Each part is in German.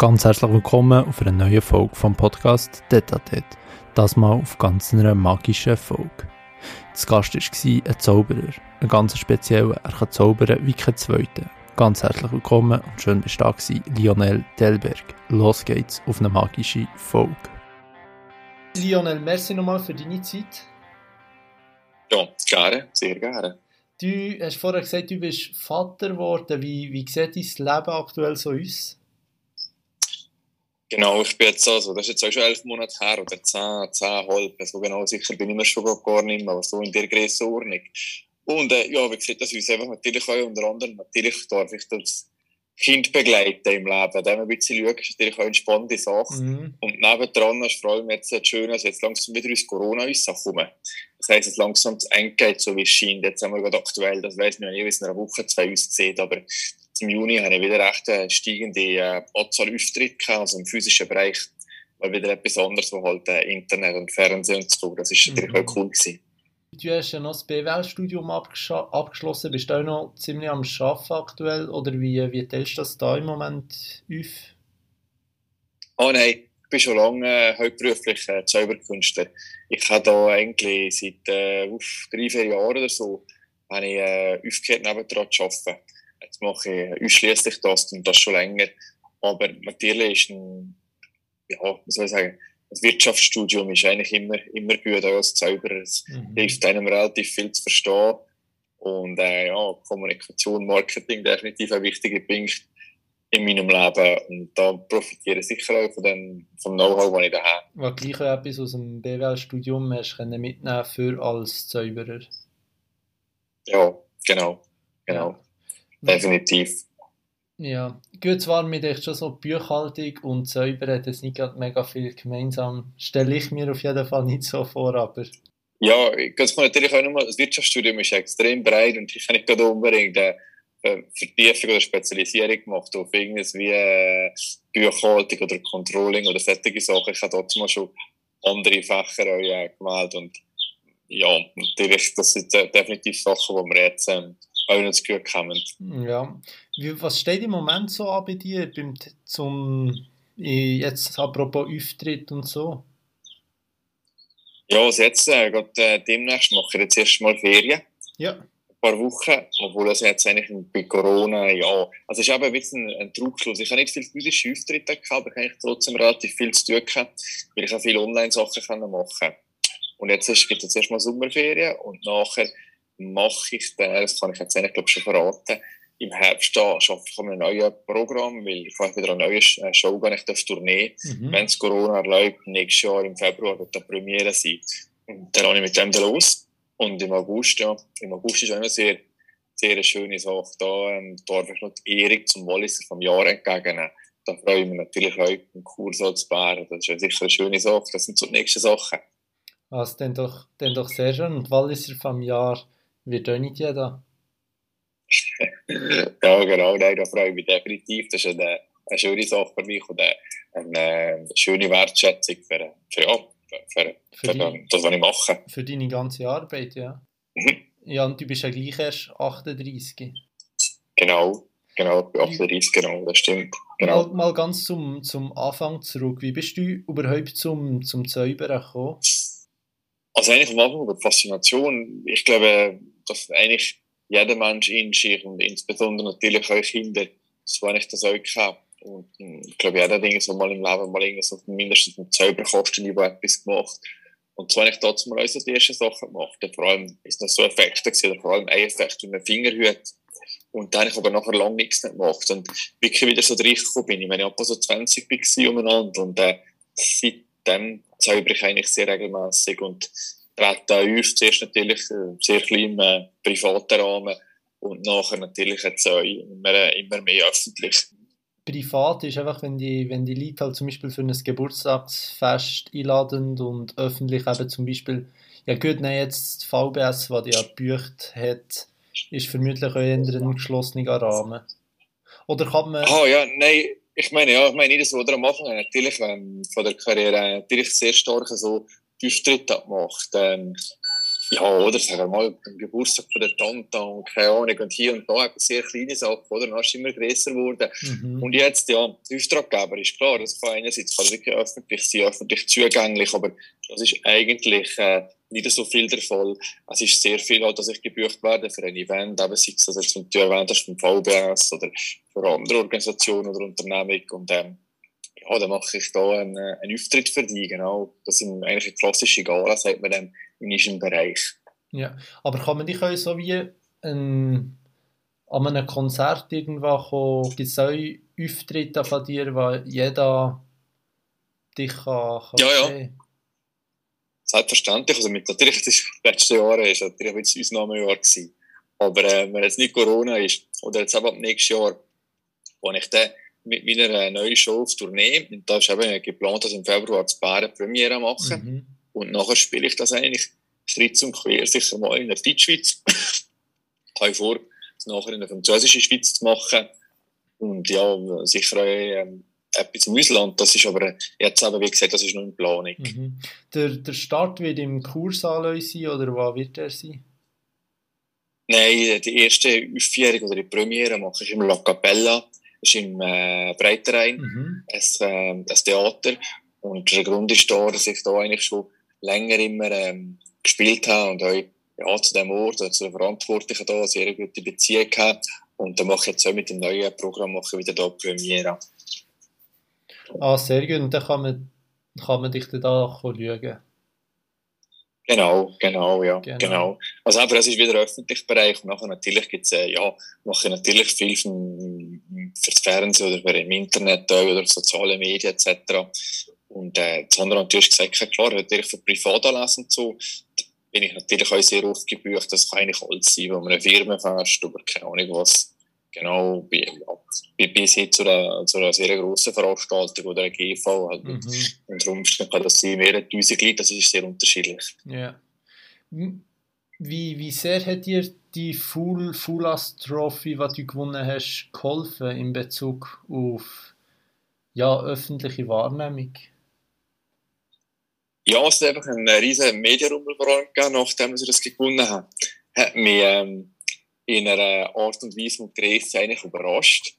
Ganz herzlich willkommen auf einer neuen Folge vom Podcast Detatet. Das mal auf ganz einer magischen Folge. Das Gast war ein Zauberer. Ein ganz spezieller. Er kann zaubern wie kein Zweiter. Ganz herzlich willkommen und schön bist du da gewesen, Lionel Delberg. Los geht's auf eine magische Folge. Lionel, merci nochmal für deine Zeit. Ja, gerne, sehr gerne. Du hast vorher gesagt, du bist Vater geworden. Wie, wie sieht dein Leben aktuell so aus? Genau, ich bin jetzt also, das ist jetzt auch schon elf Monate her, oder zehn, zehnhalb, so genau sicher bin ich mir schon gar nicht mehr, aber so in der Grössenordnung. Und äh, ja, wie gesagt, das uns einfach natürlich auch unter anderem, natürlich darf ich das Kind begleiten im Leben, dem ein bisschen schauen, ist natürlich auch eine spannende Sache. Mhm. Und nebendran ist vor allem jetzt schön, dass jetzt langsam wieder ins Corona kommen. Das heisst, es langsam zu eng geht, so wie es scheint. Jetzt haben wir gerade aktuell, das weiss man nicht, wie es in einer Woche, zwei aussieht, aber im Juni habe ich wieder recht eine steigende äh, Anzahl Auftritte also im physischen Bereich, weil wieder etwas anderes, wo halt äh, Internet und Fernsehen und so, das ist natürlich mhm. auch cool gewesen. Du hast ja noch das BWL-Studium abgeschlossen, bist du auch noch ziemlich am Arbeiten aktuell, oder wie, wie teilst du das da im Moment auf? Oh nein, ich bin schon lange äh, hauptberuflich äh, Zauberkünstler. Ich habe da eigentlich seit äh, drei, vier Jahren oder so, habe ich äh, aufgehört, nebendran zu arbeiten. Jetzt mache ich ausschließlich das und das schon länger. Aber natürlich ist ein, ja, was soll ich sagen, das Wirtschaftsstudium ist eigentlich immer, immer gut als Zauberer. Es mhm. hilft einem relativ viel zu verstehen. Und äh, ja, Kommunikation, Marketing definitiv ein wichtiger Punkt in meinem Leben. Und da profitiere ich sicher auch von dem, vom Know-how, das ich da habe. Was gleich etwas aus dem BWL-Studium hast können mitnehmen für als Zauberer? Ja, genau. Genau. Ja. Definitiv. Ja, gut, zwar mit echt schon so Buchhaltung und Säuber hat es nicht mega viel gemeinsam. Stelle ich mir auf jeden Fall nicht so vor, aber. Ja, das kann natürlich auch nochmal, das Wirtschaftsstudium ist extrem breit und ich kann nicht gerade unbedingt eine Vertiefung oder Spezialisierung gemacht auf irgendwas wie äh, Buchhaltung oder Controlling oder solche Sachen. Ich habe dort mal schon andere Fächer auch, äh, gewählt und ja, natürlich, das sind definitiv Sachen, die wir jetzt ähm, auch noch zu gut kommen. Ja. Wie, was steht im Moment so an bei dir beim, zum, jetzt apropos Auftritt und so? Ja, also jetzt, äh, gerade, äh, demnächst mache ich jetzt erstmal Ferien. Ja. Ein paar Wochen, obwohl es jetzt eigentlich bei Corona, ja, also es ist eben ein bisschen ein Trugschluss. Ich habe nicht viele physische Auftritte gehabt, aber ich habe trotzdem relativ viel zu tun gehabt, weil ich auch viele Online-Sachen machen konnte. Und jetzt gibt es jetzt erstmal Sommerferien und nachher mache ich den, das kann ich jetzt eigentlich glaube schon verraten, im Herbst da arbeite ich an einem neuen Programm, weil ich habe wieder eine neue äh, Show gar nicht auf Tournee. Mhm. Wenn es Corona erlaubt, nächstes Jahr im Februar wird da Premiere sein. Und dann habe ich mit dem da los. Und im August, ja, im August ist auch eine sehr, sehr eine schöne Sache. Da ähm, darf ich noch die Ehrung zum Walliser vom Jahr entgegennehmen. Da freue ich mich natürlich auch, einen Kurs zu bären. Das ist ja sicher eine schöne Sache. Das sind so die nächsten Sachen. Also, dann doch, dann doch sehr schön. Und Walliser vom Jahr wird auch nicht jeder. ja, genau, nein, da freue ich mich definitiv. Das ist eine, eine schöne Sache für mich und eine, eine schöne Wertschätzung für, für, ja, für, für, für die, das, was ich mache. Für deine ganze Arbeit, ja. Mhm. Ja, und du bist ja gleich erst 38. Genau, genau, ich bin 38, genau, das stimmt. Genau. Mal, mal ganz zum, zum Anfang zurück. Wie bist du überhaupt zum, zum Zaubern gekommen? Also eigentlich am Anfang über Faszination. Ich glaube, dass eigentlich jeder Mensch in sich und insbesondere natürlich auch Kinder, so habe ich das auch gehabt. Und hm, ich glaube, jeder Ding so mal im Leben mal irgendwie so mindestens ein Zauberkostenniveau etwas gemacht. Und so habe ich dazu mal auch ersten Sachen gemacht. Vor allem ist das so Effekte gewesen, vor allem ein Effekt wie ein Fingerhut. Und dann habe ich aber nachher lange nichts nicht gemacht. Und wirklich wieder so reingekommen bin ich, wenn ich etwa so 20 war umeinander. Und äh, seitdem zauber ich eigentlich sehr regelmäßig und trete auf. Zuerst natürlich äh, sehr klein äh, privaten Rahmen und nachher natürlich jetzt auch immer, immer mehr öffentlich. Privat ist einfach, wenn die, wenn die Leute halt zum Beispiel für ein Geburtstagsfest einladen und öffentlich eben zum Beispiel, ja gut, nein, jetzt VBS, was die ja gebücht hat, ist vermutlich auch eher ein geschlossener Rahmen. Oder kann man... Ah oh, ja, nein, ich meine, ja, ich meine, jedes oder am Anfang natürlich ähm, von der Karriere natürlich sehr stark so Auftritte gemacht. Ähm, ja, oder sagen wir mal, beim Geburtstag von der Tante und keine Ahnung, und hier und da sehr kleine Sachen, oder? Dann ist immer größer geworden. Mhm. Und jetzt, ja, Auftraggeber ist klar, das kann einerseits kann wirklich öffentlich sein, öffentlich zugänglich, aber das ist eigentlich äh, nicht so viel der Fall. Es ist sehr viel halt, dass ich gebucht werde für ein Event, eben sei es, also jetzt, wenn du erwähnt hast, vom VBS oder für andere Organisationen oder Unternehmung und ähm, ja, dann mache ich da einen, einen Auftritt für die, genau. Das sind eigentlich klassische Gala, sagt man dann, in diesem Bereich. Ja, aber kann man dich auch so wie ein, an einem Konzert irgendwo kommen, gibt es auch Auftritte von dir, wo jeder dich kann, kann ja, sehen? Ja. Selbstverständlich. Also mit, natürlich, das letzte Jahr ist natürlich ein bisschen Ausnahmejahr gewesen. Aber äh, wenn jetzt nicht Corona ist, oder jetzt aber nächstes Jahr, wo ich dann mit meiner äh, neuen Show auf Tournee, und da ist eben geplant, dass ich im Februar das Bären Premiere mache. Mhm. Und nachher spiele ich das eigentlich Schritt und quer, sicher mal in der Deutschschweiz. ich habe vor, das nachher in der französischen Schweiz zu machen. Und ja, sicher auch ähm, etwas im Ausland. Das ist aber jetzt eben, wie gesagt, das ist noch in Planung. Mhm. Der, der Start wird im Kursaal sein, oder wo wird er sein? Nein, die erste Aufführung oder die Premiere mache ich im La Capella. Das ist im äh, Breiterein, mhm. ein, äh, ein Theater. Und der Grund ist da, dass ich da eigentlich schon länger immer ähm, gespielt habe und auch ja, zu dem Ort, zu den Verantwortlichen da eine sehr gute Beziehung gehabt. Und dann mache ich jetzt auch mit dem neuen Programm mache wieder da Premiere. Ah, sehr gut. Und dann kann man, kann man dich dann da schauen. Genau, genau, ja, genau. genau. Also aber es ist wieder öffentlicher Bereich und nachher natürlich gibt's, äh, ja, mache ich natürlich viel für, fürs Fernsehen oder für im Internet oder soziale Medien etc. Und äh, das andere natürlich gesagt, klar, natürlich für Privatanlässe und so, bin ich natürlich auch sehr oft gebucht. Das kann eigentlich alles sein, wo man eine Firmenfest oder keine Ahnung was, genau, bei, bis hin zu einer, zu einer sehr grossen Veranstaltung oder einer GV. Halt. Mhm. Und darum kann das sein, mehrere tausend Leute, das ist sehr unterschiedlich. Ja. Wie, wie sehr hat dir die Full, Fulas Trophy, die du gewonnen hast, geholfen in Bezug auf ja, öffentliche Wahrnehmung? ja, es hat einfach einen riesen Medienrummel gegeben, nachdem sie das gewonnen haben. Hat mich ähm, in einer Art und Weise mit Größe eigentlich überrascht.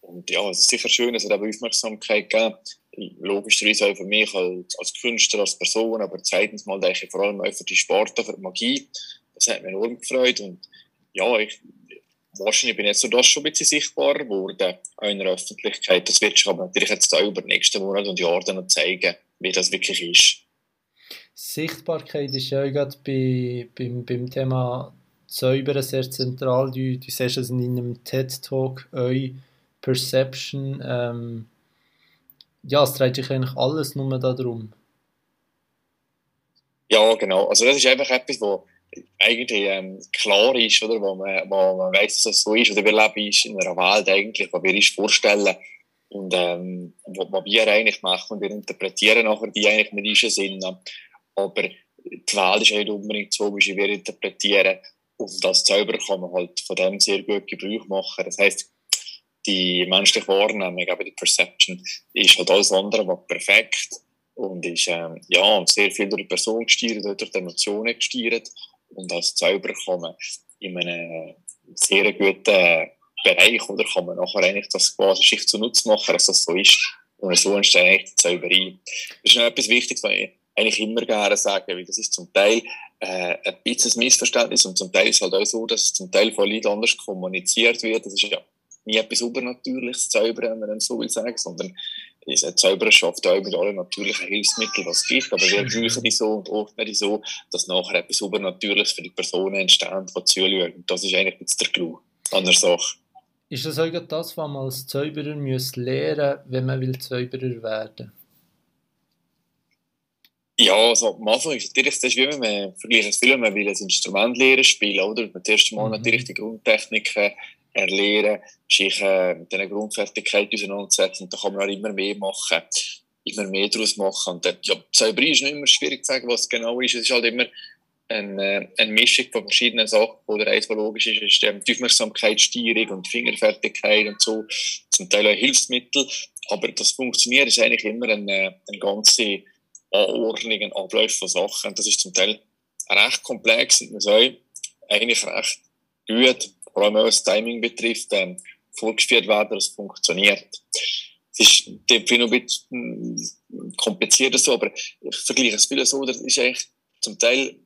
Und ja, es ist sicher schön, es hat eben Aufmerksamkeit gegeben. Logischerweise auch für mich als, als Künstler, als Person, aber zweitens mal denke ich vor allem auch für die Sport, für die Magie. Das hat mich enorm gefreut. Und ja, ich, wahrscheinlich bin ich jetzt so das schon ein bisschen sichtbarer geworden, auch in der Öffentlichkeit. Das wird sich aber natürlich jetzt auch über die nächsten Monate und Jahre dann zeigen, wie das wirklich ist. Sichtbarkeit ist ja gerade bei, beim, beim Thema Säubern sehr zentral. Du, du siehst es in einem TED-Talk, eu Perception. Ähm, ja, es dreht sich eigentlich alles nur darum. Ja, genau. Also das ist einfach etwas, was eigentlich ähm, klar ist, oder? Wo man, wo man weiss, dass es so ist. Oder wir leben in einer Welt eigentlich, die wir uns vorstellen und ähm, was wir eigentlich machen und wir interpretieren nachher die eigentlich mit unseren Sinnen. Aber die Welt ist nicht unbedingt so, wie wir interpretieren. Und das selber kann man halt von dem sehr gut Gebrauch machen. Das heisst, die menschliche Wahrnehmung, eben die Perception, ist halt alles andere was perfekt und ist ähm, ja, sehr viel durch die Person gesteuert, durch die Emotionen gesteuert. Und als selber kann man in einem sehr guten Bereich oder kann man nachher eigentlich das quasi sich zunutze machen, dass das so ist. Und so entsteht eigentlich die Zauberei. Das ist noch etwas Wichtiges, was ich eigentlich immer gerne sagen, weil das ist zum Teil äh, ein bisschen ein Missverständnis und zum Teil ist es halt auch so, dass es zum Teil von Leuten anders kommuniziert wird. Das ist ja nie etwas Übernatürliches, Zaubern, wenn man so will sagen, sondern ist Zauberer schafft auch mit allen natürlichen Hilfsmitteln, was es gibt, aber wir brauchen die so und ordnen die so, dass nachher etwas Übernatürliches für die Personen entsteht, die zuschauen. Und das ist eigentlich jetzt der Clou an der Sache. Ist das auch das, was man als Zauberer lernen muss, wenn man will Zauberer werden ja, also am Anfang ist natürlich das, wie man vergleicht es viel, wenn man will ein Instrument lernen spielen, oder? Man zuerst mal mhm. natürlich die Grundtechniken erlernen, sich äh, mit diesen Grundfertigkeiten auseinandersetzen und dann kann man auch immer mehr machen, immer mehr daraus machen. Und äh, ja, Zauberei ist nicht immer schwierig zu sagen, was es genau ist. Es ist halt immer eine, äh, eine Mischung von verschiedenen Sachen. Oder eins, was logisch ist, ist die Aufmerksamkeitssteuerung und Fingerfertigkeit und so. Zum Teil auch Hilfsmittel. Aber das funktioniert ist eigentlich immer eine, eine ganze Anordnungen, Abläufe von Sachen. Das ist zum Teil recht komplex und man soll eigentlich recht gut, vor allem was Timing betrifft, ähm, vorgeführt werden, dass es funktioniert. Es ist noch ein bisschen komplizierter so, aber ich vergleiche es viel so, das ist eigentlich, zum Teil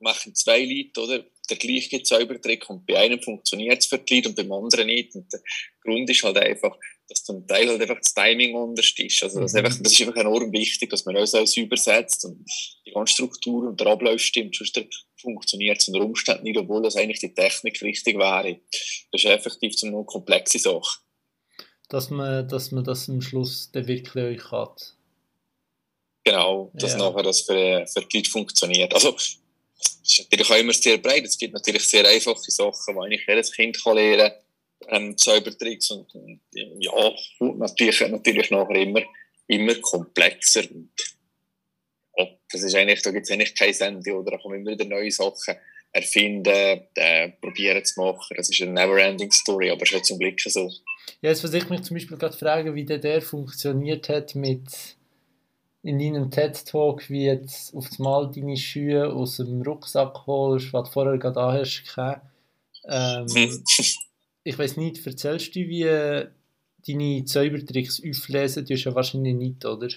machen zwei Leute, oder? Der gleiche Zaubertrick und bei einem funktioniert es für die Leute und beim anderen nicht. Und der Grund ist halt einfach, dass zum Teil halt einfach das Timing anders ist. Also das, mhm. einfach, das ist einfach enorm wichtig, dass man alles, alles übersetzt und die ganze Struktur und der Ablauf stimmt. Sonst funktioniert es unter Umständen nicht, obwohl das eigentlich die Technik richtig wäre. Das ist effektiv so eine komplexe Sache. Dass man, dass man das am Schluss dann wirklich euch hat. Genau, dass ja. nachher das für, für die Leute funktioniert. Also, es ist natürlich auch immer sehr breit. Es gibt natürlich sehr einfache Sachen, die eigentlich jedes Kind kann lernen kann. Ähm, Zaubertricks und, und, ja, natürlich, natürlich nachher immer, immer komplexer. Und, ja, das ist eigentlich, da gibt es eigentlich kein Ende, oder? Da kommen immer wieder neue Sachen erfinden, äh, probieren zu machen. Das ist eine never-ending Story, aber es ist zum Glück so. Ja, jetzt versuche ich mich zum Beispiel gerade fragen, wie der, der funktioniert hat mit in deinem TED-Talk, wie jetzt auf einmal deine Schuhe aus dem Rucksack holst, was du vorher gerade hast. Ähm, hm. ich weiß nicht, erzählst du, wie deine Zaubertricks auflesen? Du hast ja wahrscheinlich nicht, oder?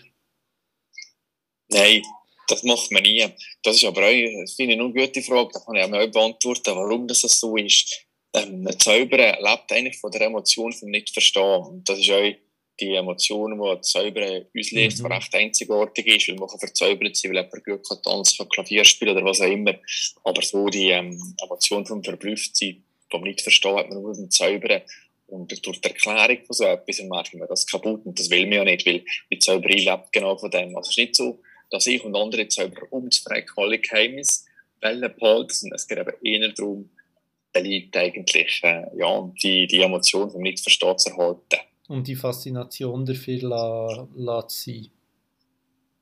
Nein, das macht man nie. Das ist aber auch, finde ich, eine gute Frage. Da kann ich auch mal beantworten, warum das so ist. Ähm, ein Zauberer lebt eigentlich von der Emotion vom Nicht-Verstehen. Und das ist auch die Emotionen, die Zaubern auslöst, mhm. recht einzigartig ist, weil man kann verzaubert sein, weil jemand gut kann tanzen, kann Klavier spielen oder was auch immer. Aber so die ähm, Emotion vom Verblüfftsein, vom Nicht-Verstehen, hat man nur beim Zaubern. Und durch die Erklärung von so etwas merkt man das kaputt. Und das will man ja nicht, weil die Zauberei lebt genau von dem. Also es ist nicht so, dass ich und andere Zauberer umzufragen alle Geheimnisse behalten, sondern es geht eben eher darum, den Leuten eigentlich äh, ja, die, die Emotion vom Nicht-Verstehen zu erhalten um die Faszination dafür la, la zu sein.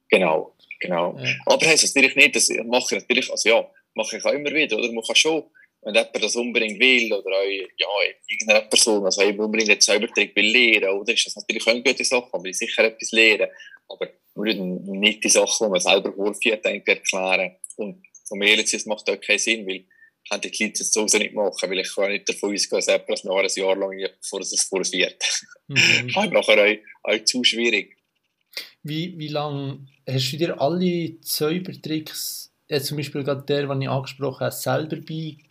Genau, genau. Ja. Aber heisst das natürlich nicht, das mache ich natürlich, also ja, mache ich auch immer wieder, oder? Man kann schon, wenn jemand das unbedingt will, oder auch, ja, irgendeine Person, also unbedingt einen Zaubertrick will lernen, oder? Ist das natürlich auch eine gute Sache, man will sicher etwas lernen, aber nur nicht die Sachen, die man selber vorführt, erklären. Und von mir jetzt, das macht auch keinen Sinn, weil kann die Leute das sowieso nicht machen, weil ich kann nicht davon ausgehen, dass jemand das nachher ein Jahr lang, bevor es forciert. Mhm. Halt nachher auch, auch zu schwierig. Wie, wie lange hast du dir alle Zaubertricks, äh, zum Beispiel gerade der, den ich angesprochen habe, selber beigebracht?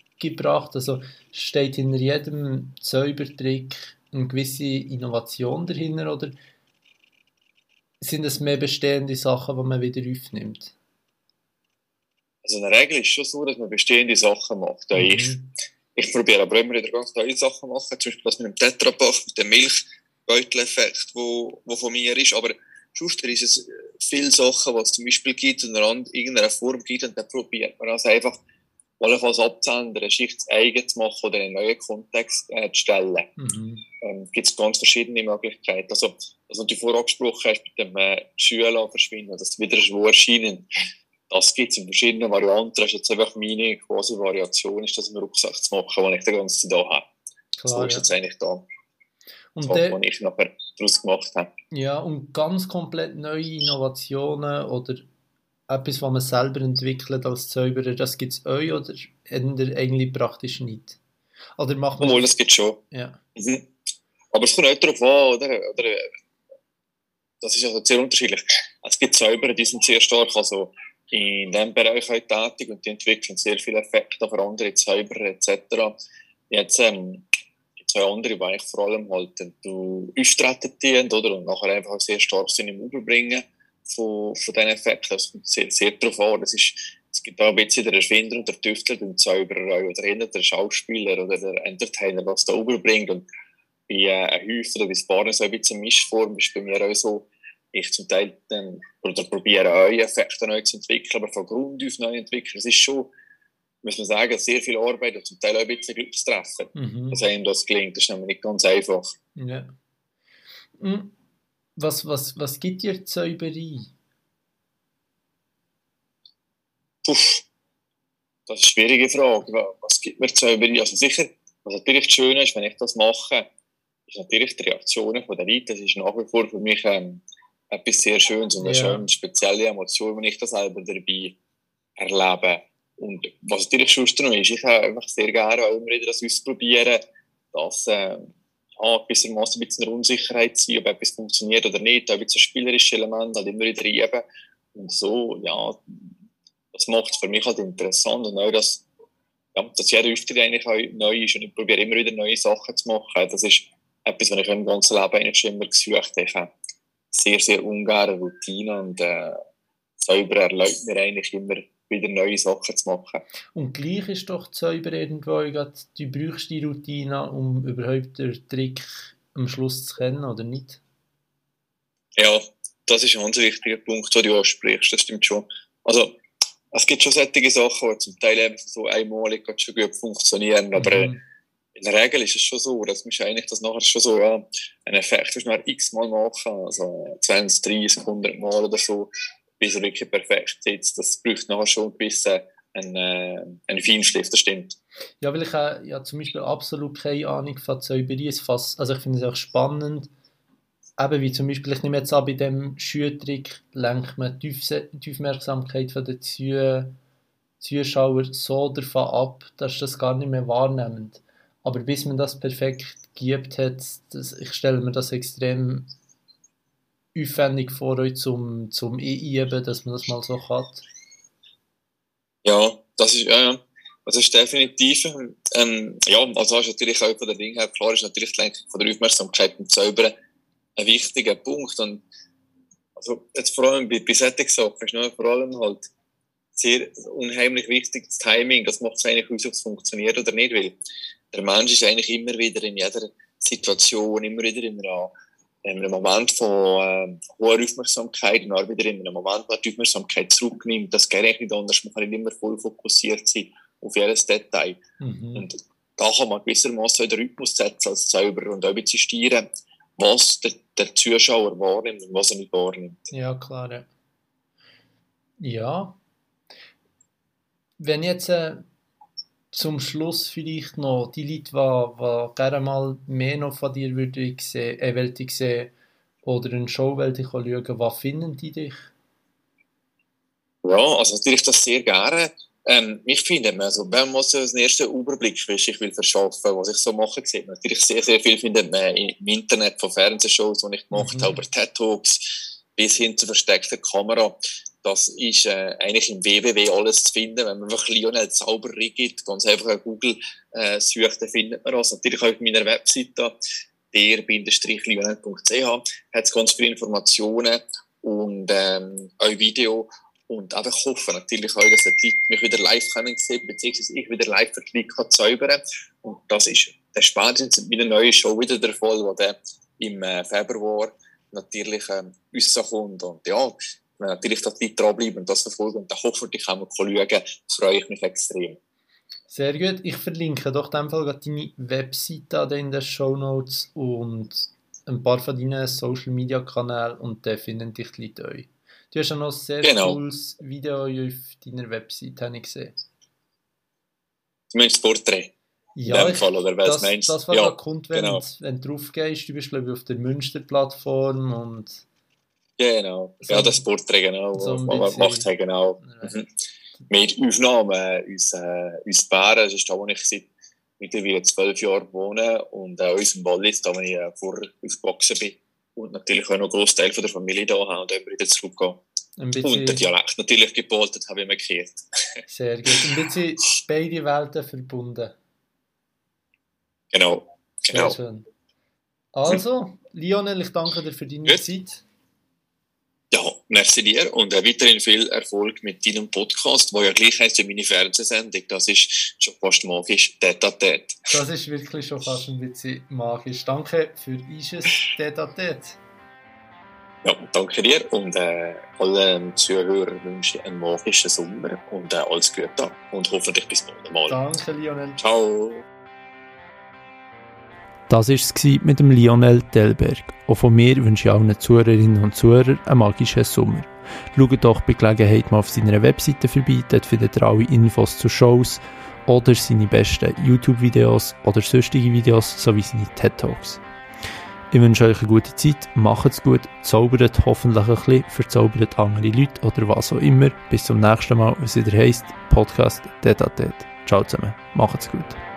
Also steht hinter jedem Zaubertrick eine gewisse Innovation dahinter oder sind es mehr bestehende Sachen, die man wieder aufnimmt? Also in der Regel ist es schon so, dass man bestehende Sachen macht. Mhm. Ich, ich probiere aber immer wieder ganz neue Sachen machen, zum Beispiel das mit dem Tetrapack, mit dem Milchbeuteleffekt, wo, wo von mir ist. Aber sonst ist es viele Sachen, was es zum Beispiel gibt und in irgendeiner Form gibt und dann probiert man also einfach allenfalls abzuändern, eine Schicht eigen zu machen oder einen neuen Kontext äh, zu stellen. Mhm. Ähm, gibt es ganz verschiedene Möglichkeiten. Also, also du vorher angesprochen hast, mit dem äh, Schüler verschwinden, dass wieder ein Schwur erscheinen das gibt es in verschiedenen Varianten. Das ist jetzt einfach meine quasi Variation, ist das im Rucksack zu machen, den ich die ganze Zeit da habe. Klar, so ist ja. jetzt eigentlich da. Und das, der, was ich nachher daraus gemacht habe. Ja, und ganz komplett neue Innovationen oder etwas, was man selber entwickelt als Zauberer, das gibt es euch oder eigentlich praktisch nicht? Oder macht man Obwohl, das gibt es schon. Ja. Mhm. Aber es kommt nicht darauf an, oder? oder das ist also sehr unterschiedlich. Es gibt Zauberer, die sind sehr stark, also in diesem Bereich halt tätig und die entwickeln sehr viele Effekte für andere Zauberer etc. Jetzt ähm, gibt es andere, die vor allem halt du auftreten dienen, oder? Und nachher einfach sehr stark sind im Überbringen von, von diesen Effekten. Das kommt sehr, sehr darauf an. Das ist, es gibt auch ein bisschen den Erfinder und der Tüftler, den Zauberer oder hinter der Schauspieler oder der Entertainer, was da überbringt. Und bei äh, Häufen oder bei Sparen so ein bisschen Mischform ist bei mir auch so, ich zum Teil dann, oder probiere neue Effekte neu zu entwickeln, aber von Grund auf neu entwickeln. Es ist schon, muss man sagen, sehr viel Arbeit und zum Teil auch ein bisschen Glückstreffen, mhm. dass einem das gelingt. Das ist nämlich nicht ganz einfach. Ja. Hm. Was, was, was gibt dir Zauberei? Puff, das ist eine schwierige Frage. Was gibt mir Zauberei? Also sicher, was natürlich schön ist, wenn ich das mache, ist natürlich die Reaktionen der Leute. Das ist nach wie vor für mich ähm, etwas sehr Schönes und eine ja. schöne, spezielle Emotion, wenn ich das selber dabei erlebe. Und was natürlich schon noch ist, ich habe einfach sehr gerne auch immer wieder das ausprobieren, dass äh, ja, gewissermaßen ein bisschen eine Unsicherheit sein, ob etwas funktioniert oder nicht, auch ein bisschen spielerische Elemente halt immer wieder reiben. Und so, ja, das macht es für mich halt interessant und auch, dass, ja, dass jeder Auftritt eigentlich auch neu ist und ich probiere immer wieder neue Sachen zu machen. Das ist etwas, was ich im ganzen Leben eigentlich schon immer gesucht habe. Ich habe sehr, sehr ungern Routine und äh, selber erlaubt mir eigentlich immer wieder neue Sachen zu machen. Und gleich ist doch Zauber irgendwo, du brauchst die Routine, um überhaupt den Trick am Schluss zu kennen, oder nicht? Ja, das ist ein ganz wichtiger Punkt, den du ansprichst, das stimmt schon. Also, es gibt schon solche Sachen, die zum Teil eben so einmalig schon gut funktionieren, mhm. aber äh, in der Regel ist es schon so, dass man eigentlich das nachher schon so, ja, einen Effekt du x-mal machen, also 20, 30, 100 Mal oder so, bis er wirklich perfekt sitzt. Das braucht nachher schon ein bisschen einen, äh, einen Feinschliff, das stimmt. Ja, weil ich äh, ja zum Beispiel absolut keine Ahnung von Zauberie fast, also ich finde es auch spannend, eben wie zum Beispiel, ich nehme jetzt an, bei dem Schüttrick lenkt man die, Aufmerksamkeit der Zuschauer so davon ab, dass das gar nicht mehr wahrnimmt. Aber bis man das perfekt geübt hat, das, ich stelle mir das extrem aufwendig vor euch zum, zum Einüben, dass man das mal so hat. Ja, das ist, ja, das ist definitiv, ähm, ja, also ist natürlich auch von der Ding her, klar ist natürlich die Lenkung von der Aufmerksamkeit und Zaubern ein wichtiger Punkt und also jetzt vor allem bei, bei solchen Sachen ist noch vor allem halt sehr unheimlich wichtig das Timing, das macht es eigentlich aus, ob es funktioniert oder nicht, weil der Mensch ist eigentlich immer wieder in jeder Situation, immer wieder in einer, in einem Moment von äh, hoher Aufmerksamkeit und auch wieder in einem Moment, wo die Aufmerksamkeit zurücknimmt. Das geht nicht anders. Man kann nicht immer voll fokussiert sein auf jedes Detail. Mhm. Und da kann man gewissermaßen den Rhythmus setzen als Zauberer und auch steuern, was der, der Zuschauer wahrnimmt und was er nicht wahrnimmt. Ja, klar. Ja. ja. Wenn jetzt äh, zum Schluss vielleicht noch die Leute, die, die gerne mal mehr noch von dir würde sehen, äh, wollte sehen oder eine Show wollte schauen, was finden die dich? Ja, also natürlich das sehr gerne. Ähm, mich findet man, also wenn man so einen ersten Überblick ich will verschaffen, was ich so mache, sieht man natürlich sehr, sehr viel findet man im Internet von Fernsehshows, die ich gemacht mhm. habe, über TED-Talks bis hin zu versteckter Kamera. Das ist äh, eigentlich im WWW alles zu finden. Wenn man einfach Lionel Zauber gibt, ganz einfach auf Google äh, sucht, dann findet man das. Natürlich auch auf meiner Webseite der-lionel.ch hat es ganz viele Informationen und ähm, auch Video und einfach hoffen natürlich auch, dass die Leute mich wieder live können sehen, beziehungsweise ich wieder live für die Leute kann zaubern Und das ist der spätestens mit einer neuen Show wieder der Fall, der im äh, Februar natürlich ähm, rauskommt. Und ja, natürlich dass die dranbleiben und das verfolgen und dann hoffentlich auch mal schauen, freue ich mich extrem. Sehr gut. Ich verlinke doch in dem Fall deine Webseite in den Show Notes und ein paar von deinen Social Media Kanälen und da finden dich die Leute euch. Du hast ja noch ein sehr genau. cooles Video auf deiner Webseite, habe ich gesehen. Du meinst das Porträt? Ja, ich, Fall, oder was das, meinst? das, was ja, kommt, wenn, genau. wenn du drauf gehst. Du bist, glaube ich, auf der Münster-Plattform und Genau, so, ja, das Porträt, genau, so was man macht, genau. Mhm. Mit Aufnahmen uns, äh, uns Bären, das ist da, wo ich seit mittlerweile zwölf Jahren wohne und äh, unserem Wallis, da wo ich äh, vorher aufgewachsen bin und natürlich auch noch einen Großteil von der Familie da haben und immer wieder zurückgehen. Und der Dialekt natürlich geboltet habe ich mir gekehrt. Sehr gut. Ein bisschen beide Welten verbunden. Genau. genau. Sehr schön. Also, Lionel, ich danke dir für deine gut. Zeit. Ja, merci dir und äh, weiterhin viel Erfolg mit deinem Podcast, wo ja gleich heisst wie meine Fernsehsendung. Das ist schon fast magisch, à Tête. Das ist wirklich schon fast ein bisschen magisch. Danke für dieses à Tête. Ja, danke dir und äh, allen Zuhörern wünsche ich einen magischen Sommer und äh, alles Gute und hoffentlich bis bald mal. Danke, Lionel. Ciao. Das war es mit dem Lionel Delberg. Auch von mir wünsche ich allen Zuhörerinnen und Zuhörern einen magischen Sommer. Schaut doch bei Gelegenheit mal auf seiner Webseite vorbei, dort findet ihr alle Infos zu Shows oder seine besten YouTube-Videos oder sonstige Videos sowie seine TED-Talks. Ich wünsche euch eine gute Zeit, macht's gut, zaubert hoffentlich ein bisschen, verzaubert andere Leute oder was auch immer. Bis zum nächsten Mal, wenn es wieder heisst, Podcast Tete Ciao zusammen, macht's gut.